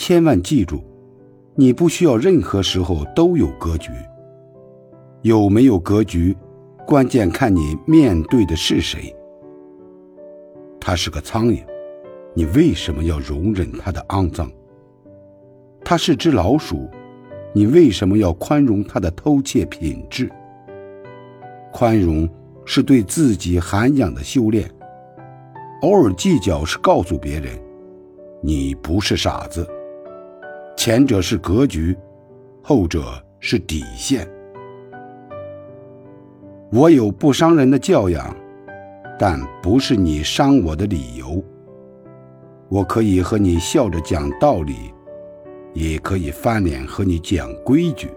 千万记住，你不需要任何时候都有格局。有没有格局，关键看你面对的是谁。他是个苍蝇，你为什么要容忍他的肮脏？他是只老鼠，你为什么要宽容他的偷窃品质？宽容是对自己涵养的修炼，偶尔计较是告诉别人，你不是傻子。前者是格局，后者是底线。我有不伤人的教养，但不是你伤我的理由。我可以和你笑着讲道理，也可以翻脸和你讲规矩。